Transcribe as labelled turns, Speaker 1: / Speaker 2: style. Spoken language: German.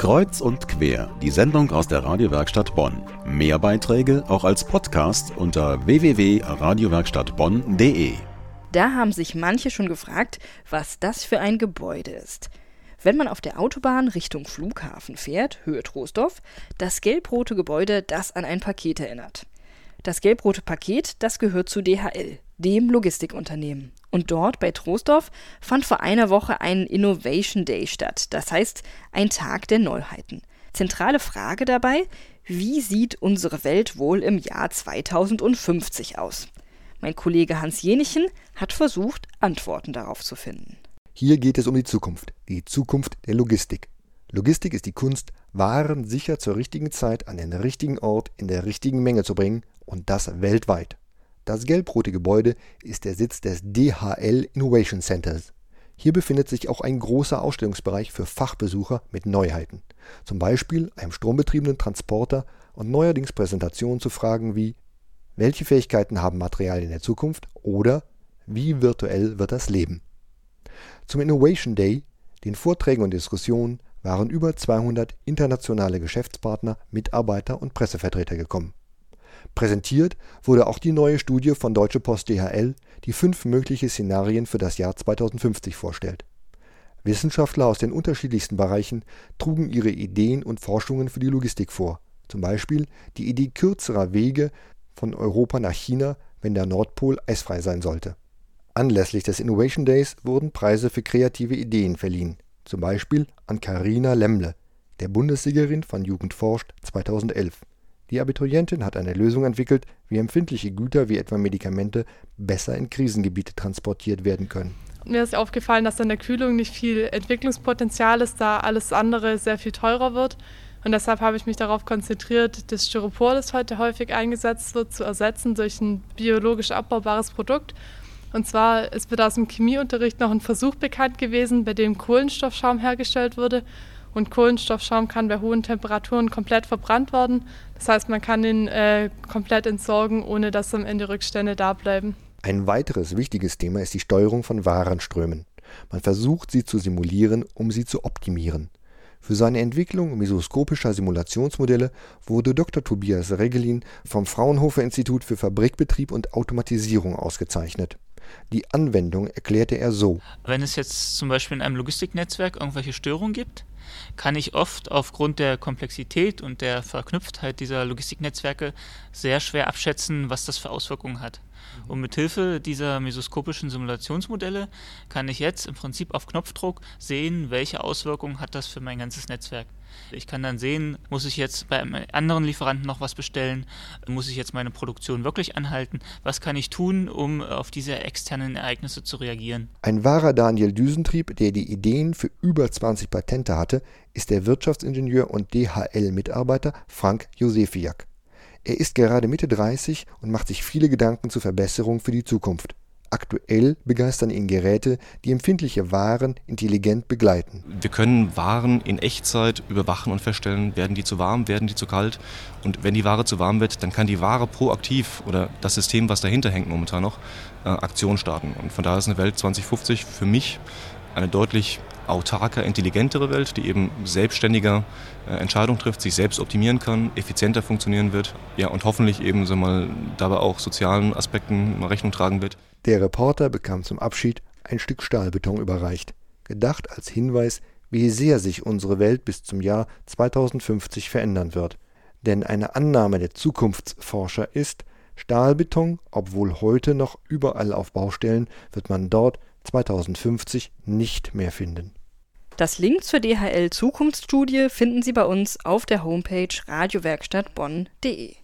Speaker 1: Kreuz und quer, die Sendung aus der Radiowerkstatt Bonn. Mehr Beiträge auch als Podcast unter www.radiowerkstattbonn.de.
Speaker 2: Da haben sich manche schon gefragt, was das für ein Gebäude ist. Wenn man auf der Autobahn Richtung Flughafen fährt, Höhe Troisdorf, das gelb-rote Gebäude, das an ein Paket erinnert. Das gelb-rote Paket, das gehört zu DHL, dem Logistikunternehmen. Und dort bei Troisdorf fand vor einer Woche ein Innovation Day statt, das heißt ein Tag der Neuheiten. Zentrale Frage dabei, wie sieht unsere Welt wohl im Jahr 2050 aus? Mein Kollege Hans Jenichen hat versucht, Antworten darauf zu finden.
Speaker 3: Hier geht es um die Zukunft, die Zukunft der Logistik. Logistik ist die Kunst, Waren sicher zur richtigen Zeit an den richtigen Ort in der richtigen Menge zu bringen und das weltweit. Das gelb-rote Gebäude ist der Sitz des DHL Innovation Centers. Hier befindet sich auch ein großer Ausstellungsbereich für Fachbesucher mit Neuheiten, zum Beispiel einem strombetriebenen Transporter und neuerdings Präsentationen zu Fragen wie welche Fähigkeiten haben Materialien der Zukunft oder wie virtuell wird das Leben. Zum Innovation Day, den Vorträgen und Diskussionen waren über 200 internationale Geschäftspartner, Mitarbeiter und Pressevertreter gekommen. Präsentiert wurde auch die neue Studie von Deutsche Post DHL, die fünf mögliche Szenarien für das Jahr 2050 vorstellt. Wissenschaftler aus den unterschiedlichsten Bereichen trugen ihre Ideen und Forschungen für die Logistik vor, zum Beispiel die Idee kürzerer Wege von Europa nach China, wenn der Nordpol eisfrei sein sollte. Anlässlich des Innovation Days wurden Preise für kreative Ideen verliehen, zum Beispiel an Karina Lemmle, der Bundessiegerin von Jugend forscht 2011. Die Abiturientin hat eine Lösung entwickelt, wie empfindliche Güter wie etwa Medikamente besser in Krisengebiete transportiert werden können.
Speaker 4: Mir ist aufgefallen, dass an der Kühlung nicht viel Entwicklungspotenzial ist, da alles andere sehr viel teurer wird. Und deshalb habe ich mich darauf konzentriert, das Styropor, das heute häufig eingesetzt wird, zu ersetzen durch ein biologisch abbaubares Produkt. Und zwar ist mir aus dem Chemieunterricht noch ein Versuch bekannt gewesen, bei dem Kohlenstoffschaum hergestellt wurde. Und Kohlenstoffschaum kann bei hohen Temperaturen komplett verbrannt werden. Das heißt, man kann ihn äh, komplett entsorgen, ohne dass am Ende Rückstände da bleiben.
Speaker 3: Ein weiteres wichtiges Thema ist die Steuerung von Warenströmen. Man versucht sie zu simulieren, um sie zu optimieren. Für seine Entwicklung mesoskopischer Simulationsmodelle wurde Dr. Tobias Regelin vom Fraunhofer Institut für Fabrikbetrieb und Automatisierung ausgezeichnet. Die Anwendung erklärte er so.
Speaker 5: Wenn es jetzt zum Beispiel in einem Logistiknetzwerk irgendwelche Störungen gibt, kann ich oft aufgrund der Komplexität und der Verknüpftheit dieser Logistiknetzwerke sehr schwer abschätzen, was das für Auswirkungen hat. Und mit Hilfe dieser mesoskopischen Simulationsmodelle kann ich jetzt im Prinzip auf Knopfdruck sehen, welche Auswirkungen hat das für mein ganzes Netzwerk. Ich kann dann sehen, muss ich jetzt bei einem anderen Lieferanten noch was bestellen? Muss ich jetzt meine Produktion wirklich anhalten? Was kann ich tun, um auf diese externen Ereignisse zu reagieren?
Speaker 3: Ein wahrer Daniel Düsentrieb, der die Ideen für über 20 Patente hatte, ist der Wirtschaftsingenieur und DHL-Mitarbeiter Frank Josefiak. Er ist gerade Mitte 30 und macht sich viele Gedanken zur Verbesserung für die Zukunft. Aktuell begeistern ihn Geräte, die empfindliche Waren intelligent begleiten.
Speaker 6: Wir können Waren in Echtzeit überwachen und feststellen, werden die zu warm, werden die zu kalt. Und wenn die Ware zu warm wird, dann kann die Ware proaktiv oder das System, was dahinter hängt momentan noch, äh, Aktion starten. Und von daher ist eine Welt 2050 für mich eine deutlich autarker, intelligentere Welt, die eben selbstständiger äh, Entscheidungen trifft, sich selbst optimieren kann, effizienter funktionieren wird ja, und hoffentlich eben so mal, dabei auch sozialen Aspekten Rechnung tragen wird.
Speaker 3: Der Reporter bekam zum Abschied ein Stück Stahlbeton überreicht, gedacht als Hinweis, wie sehr sich unsere Welt bis zum Jahr 2050 verändern wird. Denn eine Annahme der Zukunftsforscher ist, Stahlbeton, obwohl heute noch überall auf Baustellen, wird man dort 2050 nicht mehr finden.
Speaker 2: Das Link zur DHL Zukunftsstudie finden Sie bei uns auf der Homepage radiowerkstattbonn.de.